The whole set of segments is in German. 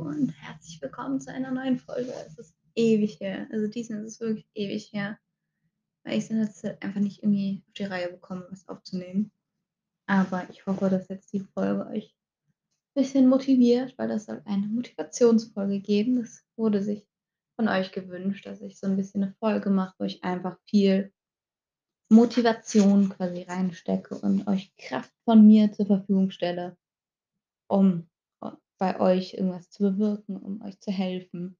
und herzlich willkommen zu einer neuen Folge. Es ist ewig her. Also diesmal ist es wirklich ewig her, weil ich es in letzter Zeit einfach nicht irgendwie auf die Reihe bekomme, was aufzunehmen. Aber ich hoffe, dass jetzt die Folge euch ein bisschen motiviert, weil das soll eine Motivationsfolge geben. Das wurde sich von euch gewünscht, dass ich so ein bisschen eine Folge mache, wo ich einfach viel Motivation quasi reinstecke und euch Kraft von mir zur Verfügung stelle, um bei euch irgendwas zu bewirken, um euch zu helfen.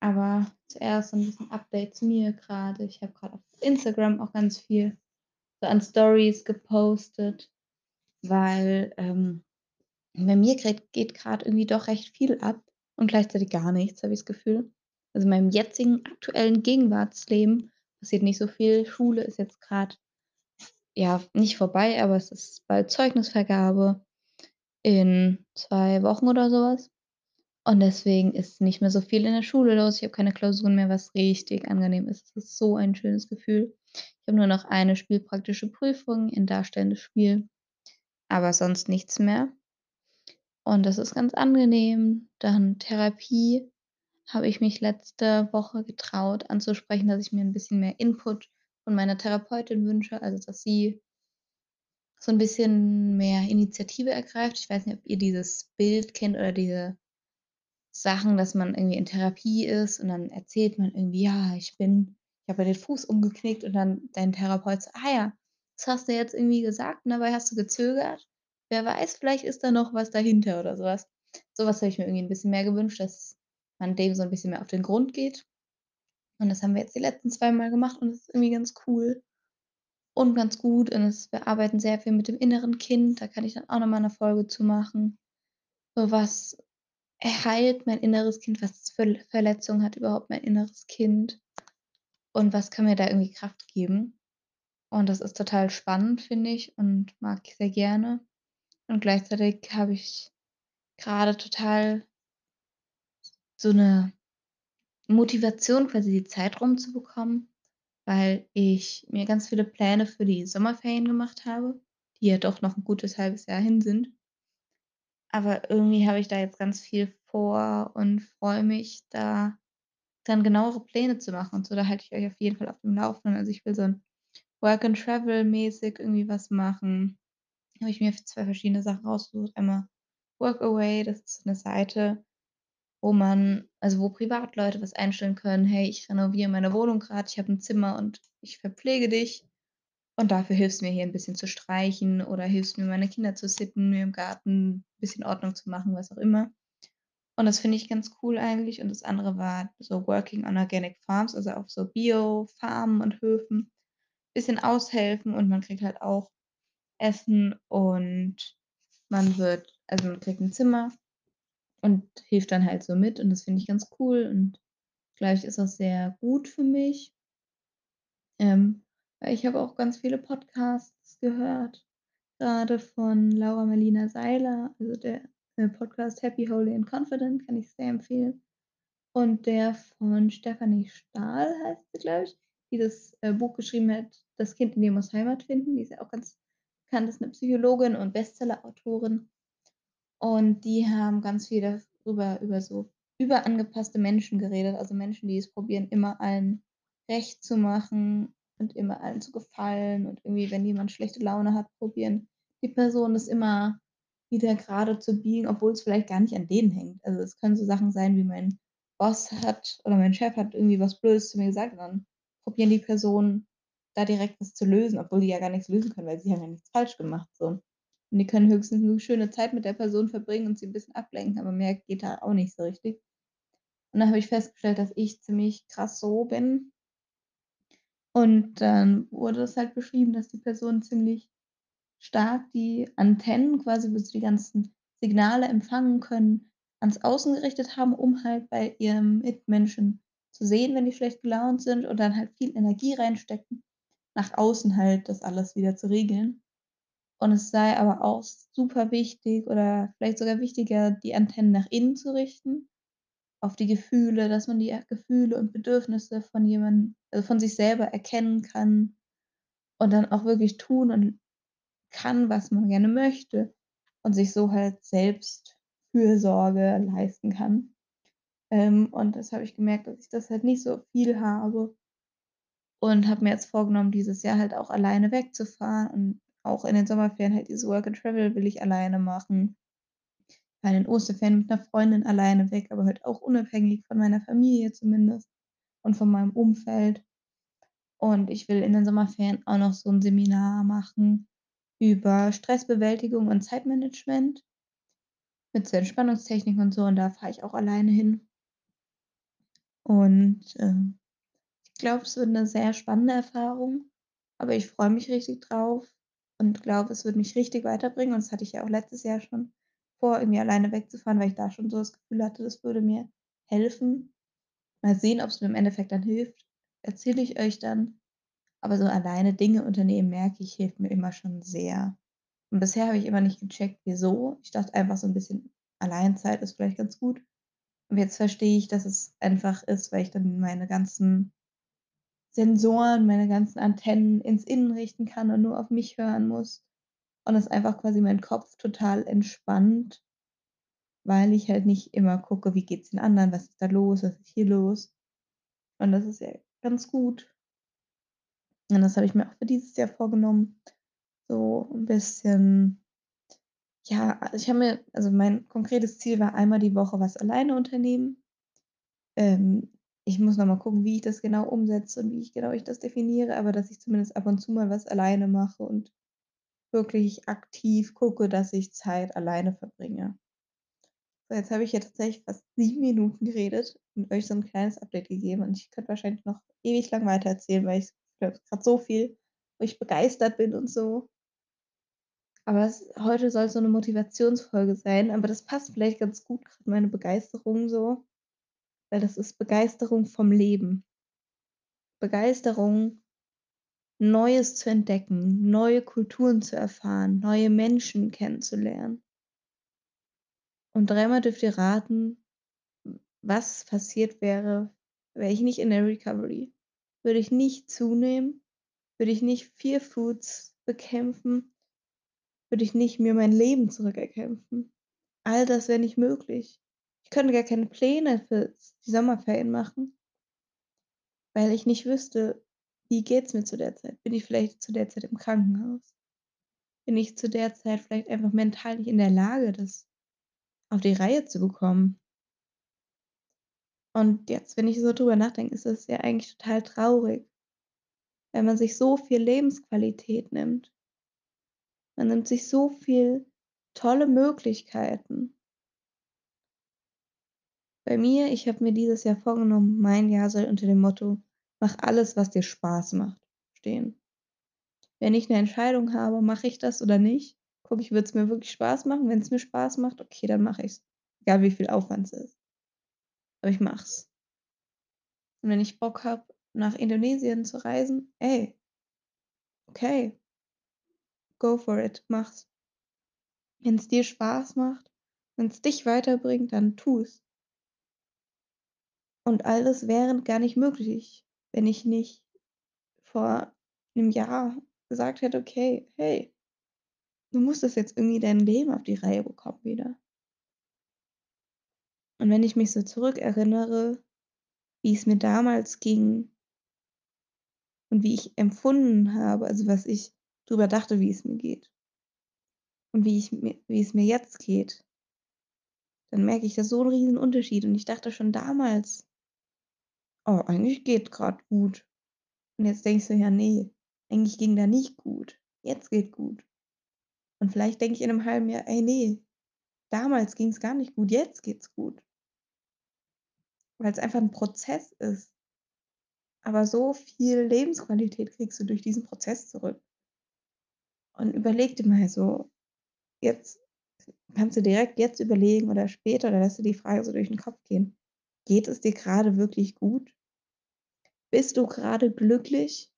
Aber zuerst ein bisschen Update zu mir gerade. Ich habe gerade auf Instagram auch ganz viel so an Stories gepostet, weil ähm, bei mir geht gerade irgendwie doch recht viel ab und gleichzeitig gar nichts, habe ich das Gefühl. Also in meinem jetzigen aktuellen Gegenwartsleben passiert nicht so viel. Schule ist jetzt gerade ja nicht vorbei, aber es ist bald Zeugnisvergabe in zwei Wochen oder sowas. Und deswegen ist nicht mehr so viel in der Schule los. Ich habe keine Klausuren mehr, was richtig angenehm ist. Es ist so ein schönes Gefühl. Ich habe nur noch eine spielpraktische Prüfung in darstellendes Spiel, aber sonst nichts mehr. Und das ist ganz angenehm. Dann Therapie habe ich mich letzte Woche getraut anzusprechen, dass ich mir ein bisschen mehr Input von meiner Therapeutin wünsche, also dass sie so ein bisschen mehr Initiative ergreift. Ich weiß nicht, ob ihr dieses Bild kennt oder diese Sachen, dass man irgendwie in Therapie ist und dann erzählt man irgendwie: „Ja, ich bin ich habe den Fuß umgeknickt“ und dann dein Therapeut so: „Ah ja, das hast du jetzt irgendwie gesagt und dabei hast du gezögert. Wer weiß, vielleicht ist da noch was dahinter“ oder sowas. Sowas habe ich mir irgendwie ein bisschen mehr gewünscht, dass man dem so ein bisschen mehr auf den Grund geht. Und das haben wir jetzt die letzten zwei Mal gemacht und das ist irgendwie ganz cool und ganz gut und es wir arbeiten sehr viel mit dem inneren Kind, da kann ich dann auch noch mal 'ne Folge zu machen. So was heilt mein inneres Kind, was für Verletzungen hat überhaupt mein inneres Kind und was kann mir da irgendwie Kraft geben? Und das ist total spannend, finde ich und mag ich sehr gerne. Und gleichzeitig habe ich grade total so 'ne Motivation, quasi die Zeit rumzubekommen, weil ich mir ganz viele Pläne für die Sommerferien gemacht habe, die ja doch noch 'n gutes halbes Jahr hin sind. Aber irgendwie habe ich da jetzt ganz viel vor und freue mich, da dann genauere Pläne zu machen und so. Da halte ich euch auf jeden Fall auf dem Laufenden. Also, ich will so 'n Work and Travel mäßig irgendwie was machen. Habe ich mir 2 verschiedene Sachen rausgesucht. Einmal Workaway, das ist so 'ne Seite, wo man also, wo Privatleute was einstellen können: „Hey, ich renoviere meine Wohnung grad, ich habe 'n Zimmer und ich verpflege dich und dafür hilfst du mir hier 'n bisschen zu streichen oder hilfst mir, meine Kinder zu sitten, mir im Garten bisschen Ordnung zu machen“, was auch immer. Und das finde ich ganz cool eigentlich. Und das andere war so Working on Organic Farms, also auf so Bio-Farmen und Höfen bisschen aushelfen und man kriegt halt auch Essen und man wird also, man kriegt 'n Zimmer und hilft dann halt so mit und das finde ich ganz cool und gleich ist das sehr gut für mich. Ähm, ich habe auch ganz viele Podcasts gehört, grade von Laura Marlina Seiler, also der, Podcast „Happy, Holy and Confident“ kann ich sehr empfehlen. Und der von Stefanie Stahl heißt sie, glaube ich, die das, äh, Buch geschrieben hat „Das Kind in dir muss Heimat finden“. Die ist ja auch ganz bekannt, ist 'ne Psychologin und Bestsellerautorin. Und die haben ganz viel darüber über so überangepasste Menschen geredet, also Menschen, die es probieren, immer allen recht zu machen und immer allen zu gefallen und irgendwie, wenn jemand schlechte Laune hat, probieren die Person das immer wieder grade zu biegen, obwohl's vielleicht gar nicht an denen hängt. Also, es können so Sachen sein wie mein Boss hat oder mein Chef hat irgendwie was Blödes zu mir gesagt und dann probieren die Personen da direkt was zu lösen, obwohl die ja gar nix lösen können, weil sie haben ja nichts falsch gemacht so. Und die können höchstens 'ne schöne Zeit mit der Person verbringen und sie 'n bisschen ablenken, aber mehr geht da auch nicht so richtig. Und dann habe ich festgestellt, dass ich ziemlich krass so bin. Und dann wurde es halt beschrieben, dass die Person ziemlich stark die Antennen quasi, wo sie die ganzen Signale empfangen können, ans Außen gerichtet haben, um halt bei ihrem Mitmenschen zu sehen, wenn die schlecht gelaunt sind und dann halt viel Energie reinstecken, nach außen halt das alles wieder zu regeln. Und es sei aber auch super wichtig oder vielleicht sogar wichtiger, die Antennen nach innen zu richten, auf die Gefühle, dass man die, Gefühle und Bedürfnisse von jemandem also, von sich selber erkennen kann und dann auch wirklich tun und kann, was man gerne möchte und sich so halt selbst Fürsorge leisten kann. Ähm, und das habe ich gemerkt, dass ich das halt nicht so viel habe und habe mir jetzt vorgenommen, dieses Jahr halt auch alleine wegzufahren und auch in den Sommerferien halt dieses Work and Travel will ich alleine machen. Bei den Osterferien mit 'ner Freundin alleine weg, aber halt auch unabhängig von meiner Familie zumindest und von meinem Umfeld. Und ich will in den Sommerferien auch noch so 'n Seminar machen über Stressbewältigung und Zeitmanagement mit so Entspannungstechniken und so und da fahre ich auch alleine hin. Und, ähm, ich glaube, es wird 'ne sehr spannende Erfahrung, aber ich freue mich richtig drauf und glaube, es wird mich richtig weiterbringen und das hatte ich ja auch letztes Jahr schon vor, irgendwie alleine wegzufahren, weil ich da schon so das Gefühl hatte, das würde mir helfen. Mal sehen, ob's mir im Endeffekt dann hilft, erzähle ich euch dann. Aber so alleine Dinge unternehmen, merke ich, hilft mir immer schon sehr. Und bisher habe ich immer nicht gecheckt, wieso. Ich dachte einfach so 'n bisschen, Alleinzeit ist vielleicht ganz gut. Und jetzt verstehe ich, dass es einfach ist, weil ich dann meine ganzen Sensoren, meine ganzen Antennen ins Innen richten kann und nur auf mich hören muss und es einfach quasi meinen Kopf total entspannt weil ich halt nicht immer gucke: „Wie geht's den anderen? Was ist da los? Was ist hier los?“ Und das ist ja ganz gut. Und das habe ich mir auch für dieses Jahr vorgenommen, so 'n bisschen ja, also, ich habe mir also, mein konkretes Ziel war einmal die Woche was alleine unternehmen. Ähm, ich muss noch mal gucken, wie ich das genau umsetze und wie ich genau ich das definiere, aber dass ich zumindest ab und zu mal was alleine mache und wirklich aktiv gucke, dass ich Zeit alleine verbringe. So, jetzt habe ich hier tatsächlich fast 7 Minuten geredet und euch so 'n kleines Update gegeben und ich könnte wahrscheinlich noch ewig lang weitererzählen, weil ich grad so viel wo ich begeistert bin und so. Aber es heute soll so 'ne Motivationsfolge sein, aber das passt vielleicht ganz gut, grad meine Begeisterung so, weil das ist Begeisterung vom Leben. Begeisterung, Neues zu entdecken, neue Kulturen zu erfahren, neue Menschen kennenzulernen. Und dreimal dürft ihr raten, was passiert wäre, wäre ich nicht in der Recovery. Würde ich nicht zunehmen, würde ich nicht Fear Foods bekämpfen, würde ich nicht mir mein Leben zurückerkämpfen. All das wäre nicht möglich. Ich könnte gar keine Pläne für die Sommerferien machen weil ich nicht wüsste, wie geht's mir zu der Zeit? Bin ich vielleicht zu der Zeit im Krankenhaus? Bin ich zu der Zeit vielleicht einfach mental nicht in der Lage, das auf die Reihe zu bekommen? Und jetzt, wenn ich so drüber nachdenke, ist das ja eigentlich total traurig wenn man sich so viel Lebensqualität nimmt. Man nimmt sich so viel tolle Möglichkeiten. Bei mir ich habe mir dieses Jahr vorgenommen, mein Jahr soll unter dem Motto: „Mach alles, was dir Spaß macht“, stehen. Wenn ich 'ne Entscheidung habe, mache ich das oder nicht, gucke ich, wird's mir wirklich Spaß machen? Wenn's mir Spaß macht, okay, dann mache ich's, egal wie viel Aufwand es ist. Aber ich mache es. Und wenn ich Bock habe, nach Indonesien zu reisen, ey okay. Go for it, mach's. Wenn's dir Spaß macht, wenn's dich weiterbringt, dann tu es. Und all das wäre gar nicht möglich, wenn ich nicht vor 'nem Jahr gesagt hätte: „Okay, hey, du musst das jetzt irgendwie dein Leben auf die Reihe bekommen wieder.“ Und wenn ich mich so zurückerinnere, wie es mir damals ging und wie ich empfunden habe, also, was ich drüber dachte, wie es mir geht und wie ich wie es mir jetzt geht dann merke ich da so 'n Riesenunterschied und ich dachte schon damals „Oh, eigentlich geht grad gut.“ Und jetzt ich so: „Ja, ne, eigentlich ging da nicht gut. Jetzt geht gut.“ Und vielleicht denke ich in 'nem halben Jahr: „Ey, ne, damals ging's gar nicht gut, jetzt geht's gut.“ Weil's einfach 'n Prozess ist. Aber so viel Lebensqualität kriegst du durch diesen Prozess zurück. Und überleg dir mal so, jetzt kannst du direkt jetzt überlegen oder später oder lass dir die Frage so durch 'n Kopf gehen: „Geht es dir grade wirklich gut?“ Bist du grade glücklich?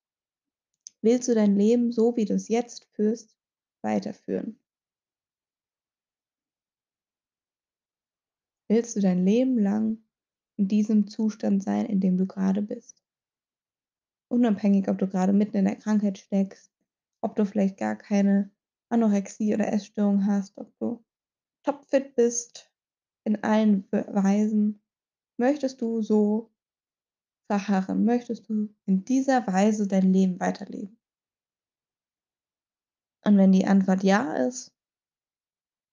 Willst du dein Leben, so wie du's jetzt führst, weiterführen? Willst du dein Leben lang in diesem Zustand sein, in dem du grade bist? Unabhängig, ob du grade mitten in der Krankheit steckst, ob du vielleicht gar keine Anorexie oder Essstörung hast, ob du topfit bist. in allen We Weisen möchtest du so verharren? Möchtest du in dieser Weise dein Leben weiterleben? Und wenn die Antwort ja ist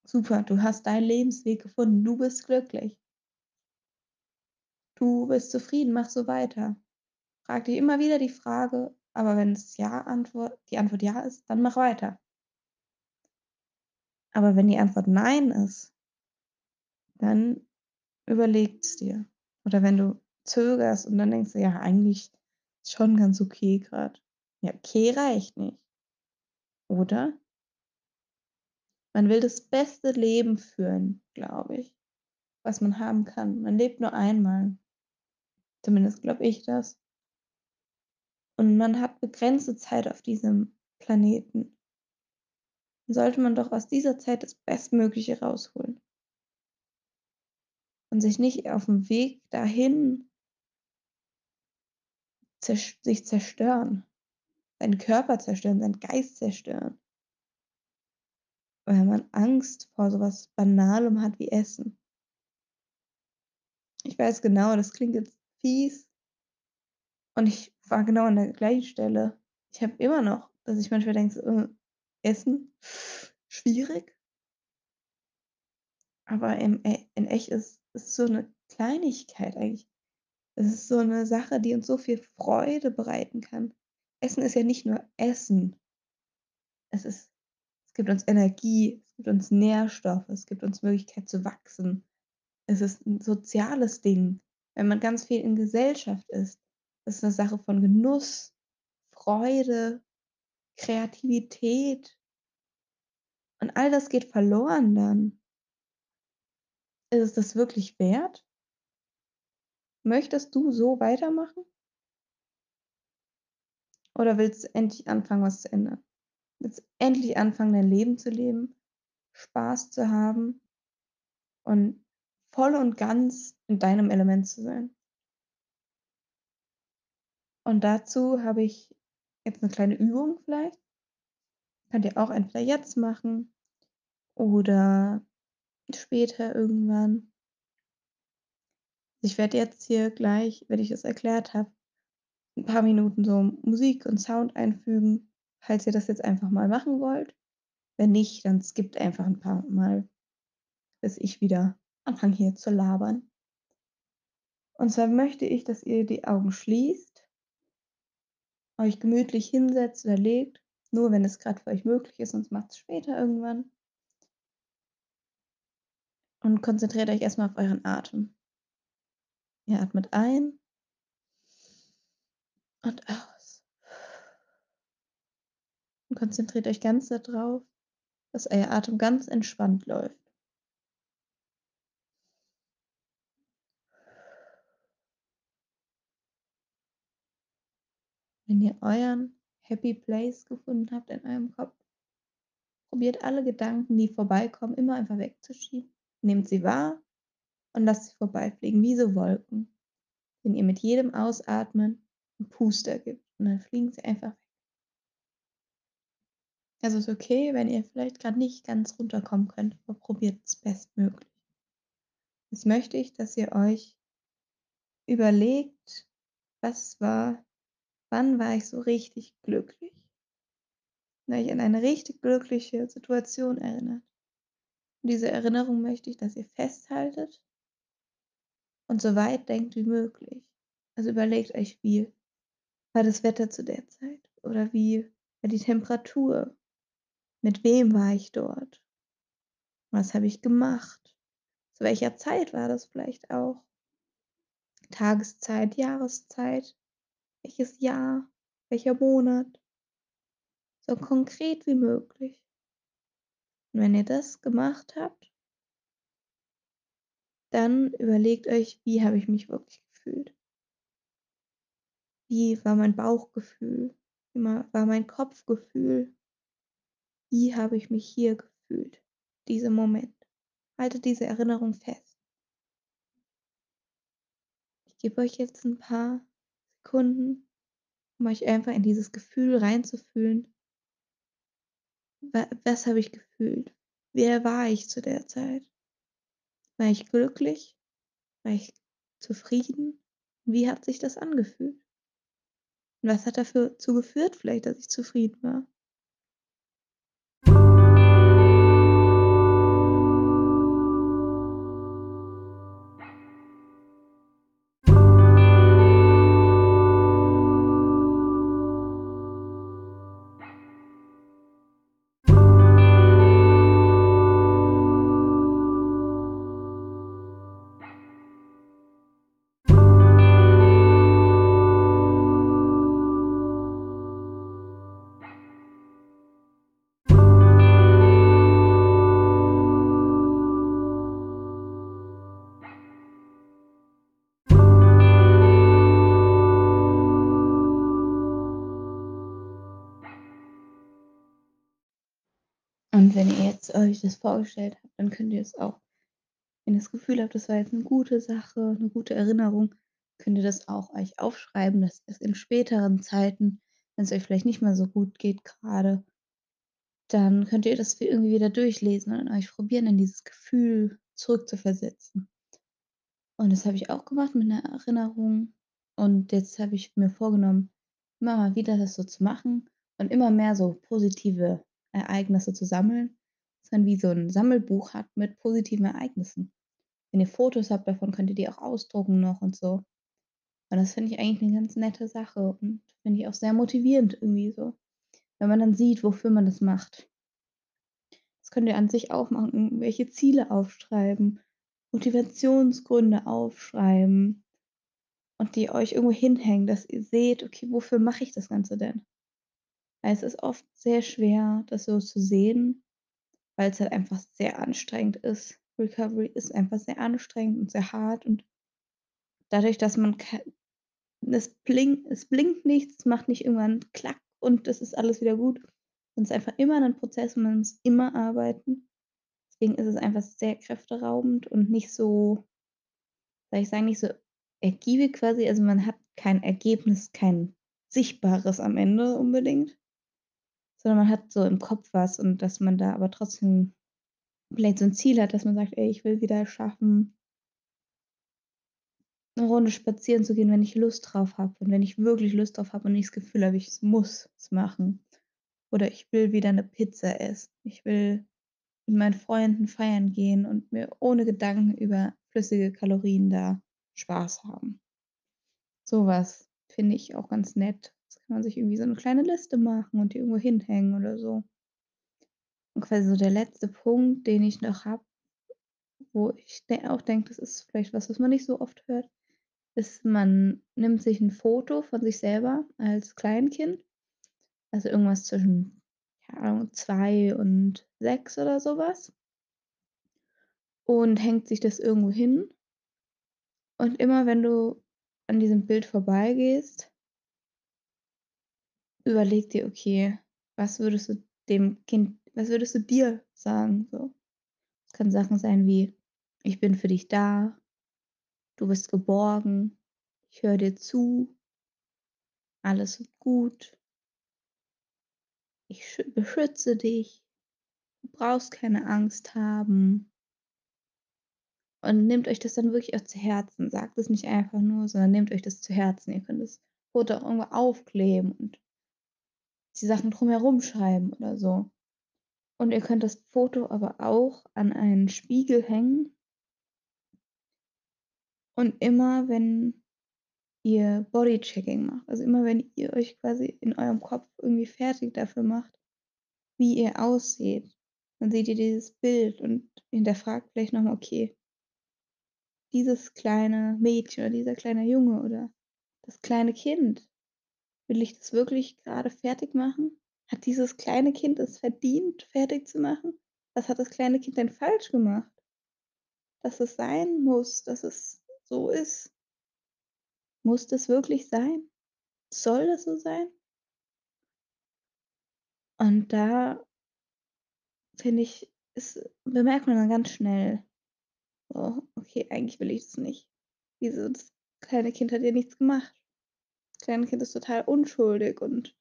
super, du hast deinen Lebensweg gefunden, du bist glücklich. Du bist zufrieden, mach so weiter. Frag dich immer wieder die Frage, aber wenn's ja Antwort die Antwort ja ist, dann mach weiter. Aber wenn die Antwort nein ist dann überleg's dir. Oder wenn du zögerst und dann denkst du: „Ja, eigentlich ist schon ganz okay grad.“ Ja, okay reicht nicht. Oder? Man will das beste Leben führen, glaube ich, was man haben kann. Man lebt nur einmal. Zumindest glaube ich das. Und man hat begrenzte Zeit auf diesem Planeten. Sollte man doch aus dieser Zeit das Bestmögliche rausholen. Und sich nicht auf'm Weg dahin sich zerstören, seinen Körper zerstören, seinen Geist zerstören. Weil man Angst vor so was Banalem hat wie Essen. Ich weiß genau, das klingt jetzt fies. Und ich war genau an der gleichen Stelle. Ich habe immer noch, dass ich manchmal denke „Äh, Essen, schwierig.“ Aber im e in echt ist ist so 'ne Kleinigkeit eigentlich. Es ist so 'ne Sache, die uns so viel Freude bereiten kann. Essen ist ja nicht nur Essen. Es ist es gibt uns Energie, es gibt uns Nährstoffe, es gibt uns Möglichkeit zu wachsen. Es ist 'n soziales Ding. Wenn man ganz viel in Gesellschaft ist, ist 'ne Sache von Genuss, Freude, Kreativität. Und all das geht verloren dann. Ist es das wirklich wert? Möchtest du so weitermachen? Oder willst du endlich anfangen, was zu ändern? Willst du endlich anfangen, dein Leben zu leben, Spaß zu haben und voll und ganz in deinem Element zu sein? Und dazu habe ich jetzt 'ne kleine Übung vielleicht. Könnt ihr auch entweder jetzt machen oder später irgendwann. Ich werde jetzt hier gleich, wenn ich das erklärt habe, 'n paar Minuten so Musik und Sound einfügen, falls ihr das jetzt einfach mal machen wollt. Wenn nicht, dann skippt einfach 'n paar Mal, bis ich wieder anfange hier zu labern. Und zwar möchte ich, dass ihr die Augen schließt euch gemütlich hinsetzt oder legt, nur wenn es grad für euch möglich ist, sonst macht's später irgendwann. Und konzentriert euch erst mal auf euren Atem. Ihr atmet ein und aus. Und konzentriert euch ganz da drauf, dass euer Atem ganz entspannt läuft. Wenn ihr euren Happy Place gefunden habt in eurem Kopf probiert alle Gedanken, die vorbeikommen, immer einfach wegzuschieben. Nehmt sie wahr und lasst sie vorbeifliegen wie so Wolken, denen ihr mit jedem Ausatmen 'n Puster gibt und dann fliegen sie einfach weg. Es ist okay, wenn ihr vielleicht grad nicht ganz runterkommen könnt, aber probiert's bestmöglich. Jetzt möchte ich, dass ihr euch überlegt: „Was war wann war ich so richtig glücklich?“ Wenn ihr euch an eine richtig glückliche Situation erinnert. Diese Erinnerung möchte ich, dass ihr festhaltet und so weit denkt wie möglich. Also, überlegt euch, wie war das Wetter zu der Zeit oder wie war die Temperatur? Mit wem war ich dort? Was habe ich gemacht? Zu welcher Zeit war das vielleicht auch? Tageszeit, Jahreszeit, welches Jahr, welcher Monat? So konkret wie möglich. Und wenn ihr das gemacht habt dann überlegt euch: „Wie habe ich mich wirklich gefühlt?“ Wie war mein Bauchgefühl? Wie war mein Kopfgefühl? Wie habe ich mich hier gefühlt, diesem Moment? Haltet diese Erinnerung fest. Ich gebe euch jetzt 'n paar Sekunden, um euch einfach in dieses Gefühl reinzufühlen. Wa was habe ich gefühlt? Wer war ich zu der Zeit? War ich glücklich? War ich zufrieden? Wie hat sich das angefühlt? Und was hat dafür zu geführt vielleicht, dass ich zufrieden war? Wenn ihr jetzt euch das vorgestellt habt, dann könnt ihr es auch wenn ihr das Gefühl habt, das war jetzt 'ne gute Sache, 'ne gute Erinnerung, könnt ihr das auch euch aufschreiben, dass es in späteren Zeiten, wenn's euch vielleicht nicht mehr so gut geht grade dann könnt ihr das irgendwie wieder durchlesen und euch probieren, in dieses Gefühl zurückzuversetzen. Und das habe ich auch gemacht mit 'ner Erinnerung. Und jetzt habe ich mir vorgenommen, immer mal wieder das so zu machen und immer mehr so positive Ereignisse zu sammeln, dass man wie so 'n Sammelbuch hat mit positiven Ereignissen. Wenn ihr Fotos habt davon, könnt ihr die auch ausdrucken noch und so. Und das finde ich eigentlich 'ne ganz nette Sache und finde ich auch sehr motivierend irgendwie so, wenn man dann sieht, wofür man das macht. Das könnt ihr an sich auch machen, irgendwelche Ziele aufschreiben, Motivationsgründe aufschreiben und die euch irgendwo hinhängen, dass ihr seht: „Okay, wofür mache ich das Ganze denn?“ Weil es ist oft sehr schwer, das so zu sehen, weil's halt einfach sehr anstrengend ist. Recovery ist einfach sehr anstrengend und sehr hart und dadurch, dass man es blink es blinkt nichts, es macht nicht irgendwann klack und es ist alles wieder gut. Und es ist einfach immer 'nen Prozess und man muss immer arbeiten. Deswegen ist es einfach sehr kräfteraubend und nicht so soll ich sagen, nicht so ergiebig quasi. Also, man hat kein Ergebnis, kein Sichtbares am Ende unbedingt sondern man hat so im Kopf was und dass man da aber trotzdem vielleicht so 'n Ziel hat, dass man sagt: „Ey, ich will wieder schaffen“ „'ne Runde spazieren zu gehen, wenn ich Lust drauf habe und wenn ich wirklich Lust drauf habe und nicht das Gefühl habe, ich muss es machen.“ Oder: „Ich will wieder 'ne Pizza essen. Ich will mit meinen Freunden feiern gehen und mir ohne Gedanken über flüssige Kalorien da Spaß haben.“ So was finde ich auch ganz nett. Das kann man sich irgendwie so 'ne kleine Liste machen und die irgendwo hinhängen oder so. Und quasi so der letzte Punkt, den ich noch habe, wo ich auch denke, das ist vielleicht was, was man nicht so oft hört, ist, man nimmt sich 'n Foto von sich selber als Kleinkind, also irgendwas zwischen, keine 2 und 6 oder so was und hängt sich das irgendwo hin. Und immer wenn du an diesem Bild vorbeigehst überleg dir: „Okay, was würdest du dem Kind was würdest du dir sagen?“ So. Es können Sachen sein wie: „Ich bin für dich da. Du bist geborgen. Ich höre dir zu.“ „Alles wird gut.“ „Ich schü beschütze dich. Du brauchst keine Angst haben.“ Und nehmt euch das dann wirklich auch zu Herzen. Sagt es nicht einfach nur, sondern nehmt euch das zu Herzen. Ihr könnt das Foto auch irgendwo aufkleben und die Sachen drumherum schreiben oder so. Und ihr könnt das Foto aber auch an einen Spiegel hängen und immer, wenn ihr Bodychecking macht, also immer, wenn ihr euch quasi in eurem Kopf irgendwie fertig dafür macht, wie ihr ausseht, dann seht ihr dieses Bild und hinterfragt vielleicht noch mal: „Okay“ „dieses kleine Mädchen oder dieser kleine Junge oder das kleine Kind, will ich das wirklich grade fertigmachen? Hat dieses kleine Kind es verdient, fertig zu machen? Was hat das kleine Kind denn falsch gemacht?“ Dass es sein muss, dass es so ist. Muss das wirklich sein? Soll das so sein? Und da finde ich, es bemerkt man dann ganz schnell: „Oh, okay, eigentlich will ich das nicht.“ Wieso das kleine Kind hat ja nichts gemacht. Kleine Kind ist total unschuldig und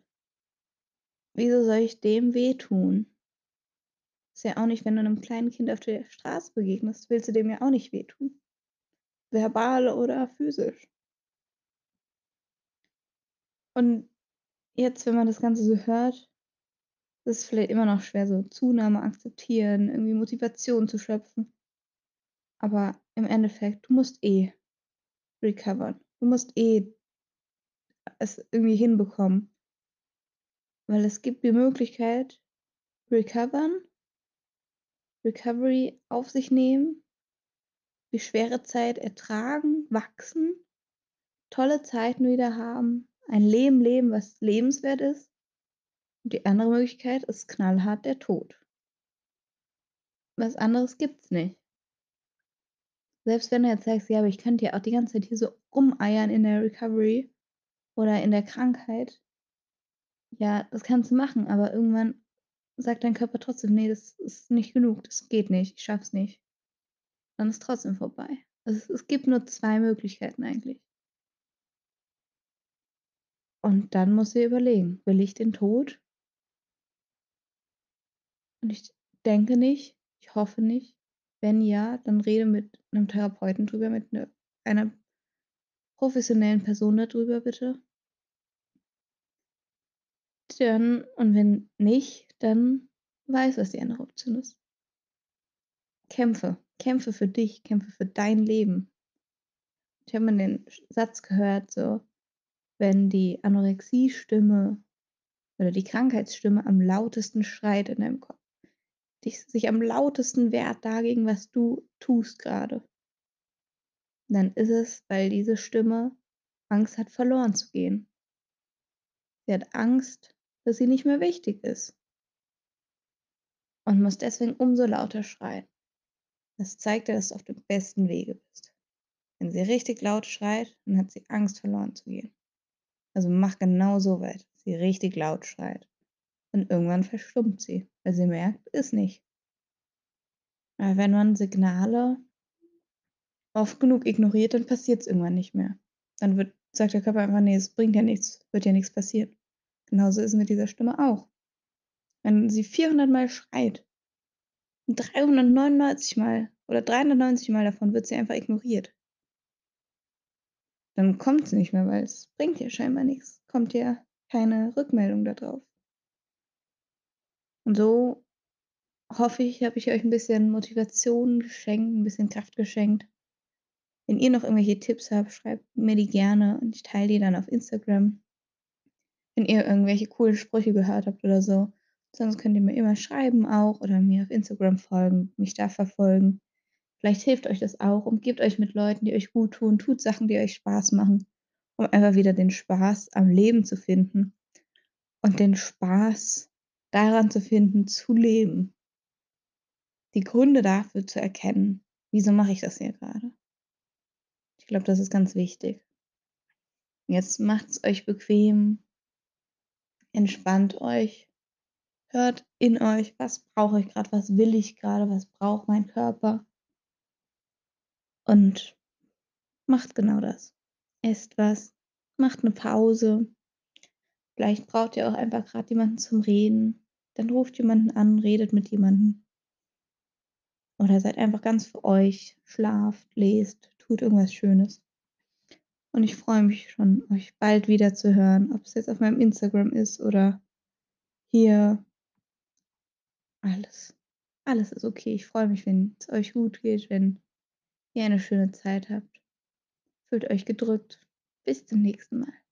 wieso soll ich dem wehtun? Ist ja auch nicht, wenn du 'nem kleinen Kind auf der Straße begegnest, willst du dem ja auch nicht wehtun, verbal oder physisch. Und jetzt, wenn man das Ganze so hört, ist es vielleicht immer noch schwer, so Zunahme akzeptieren, irgendwie Motivation zu schöpfen. Aber im Endeffekt, du musst eh recovern. Du musst eh es irgendwie hinbekommen. Weil es gibt die Möglichkeit, recovern Recovery auf sich nehmen, die schwere Zeit ertragen, wachsen, tolle Zeiten wieder haben, ein Leben leben, was lebenswert ist. Und die andere Möglichkeit ist knallhart der Tod. Was anderes gibt's nicht. Selbst wenn du jetzt sagst: „Ja, aber ich könnte ja auch die ganze Zeit hier so rumeiern in der Recovery oder in der Krankheit.“ Ja, das kannst du machen, aber irgendwann sagt dein Körper trotzdem: „Ne, das ist nicht genug, das geht nicht, ich schaffe es nicht.“ Dann ist trotzdem vorbei. Also, es es gibt nur 2 Möglichkeiten eigentlich. Und dann musst du dir überlegen: „Will ich den Tod?“ Und ich denke nicht, ich hoffe nicht. Wenn ja, dann rede mit 'nem Therapeuten drüber, mit 'ne einer professionellen Person da drüber bitte. Dann und wenn nicht, dann weiß, was die andere Option ist. Kämpfe. Kämpfe für dich, kämpfe für dein Leben. Ich habe mal den Satz gehört, so: „Wenn die Anorexie-Stimme oder die Krankheitsstimme am lautesten schreit in deinem Kopf, dich sich am lautesten wehrt dagegen, was du tust grade“ dann ist es, weil diese Stimme Angst hat, verloren zu gehen. Sie hat Angst, dass sie nicht mehr wichtig ist. Und muss deswegen umso lauter schreien. Das zeigt ja, dass du auf dem besten Wege bist. Wenn sie richtig laut schreit, dann hat sie Angst, verloren zu gehen. Also, mach genau so weiter, dass sie richtig laut schreit. Und irgendwann verstummt sie, weil sie merkt: „Ist nicht.“ Aber wenn man Signale oft genug ignoriert, dann passiert's irgendwann nicht mehr. Dann wird sagt der Körper einfach: „Ne, es bringt ja nichts, wird ja nix passieren.“ Genauso ist es mit dieser Stimme auch. Wenn sie 400 Mal schreit 399 Mal oder 390 Mal davon wird sie einfach ignoriert. Dann kommt's nicht mehr, weil es bringt ja scheinbar nix. Kommt ja keine Rückmeldung da drauf. Und so hoffe ich, habe ich euch 'n bisschen Motivation geschenkt, 'n bisschen Kraft geschenkt. Wenn ihr noch irgendwelche Tipps habt, schreibt mir die gerne und ich teile die dann auf Instagram. Wenn ihr irgendwelche coolen Sprüche gehört habt oder so, sonst könnt ihr mir immer schreiben auch oder mir auf Instagram folgen, mich da verfolgen. Vielleicht hilft euch das auch. Umgebt euch mit Leuten, die euch guttun. Tut Sachen, die euch Spaß machen, um einfach wieder den Spaß am Leben zu finden und den Spaß daran zu finden, zu leben. Die Gründe dafür zu erkennen: „Wieso mache ich das hier grade?“ Ich glaube, das ist ganz wichtig. Jetzt macht's euch bequem. Entspannt euch. Hört in euch: „Was brauche ich grad? Was will ich grade? Was braucht mein Körper?“ Und macht genau das. Esst was, macht 'ne Pause. Vielleicht braucht ihr auch einfach grad jemanden zum Reden. Dann ruft jemanden an, redet mit jemandem. Oder seid einfach ganz für euch, schlaft, lest, tut irgendwas Schönes. Und ich freue mich schon, euch bald wieder zu hören, ob's jetzt auf meinem Instagram ist oder hier. Alles alles ist okay. Ich freue mich, wenn's euch gut geht, wenn ihr eine schöne Zeit habt. Fühlt euch gedrückt. Bis zum nächsten Mal.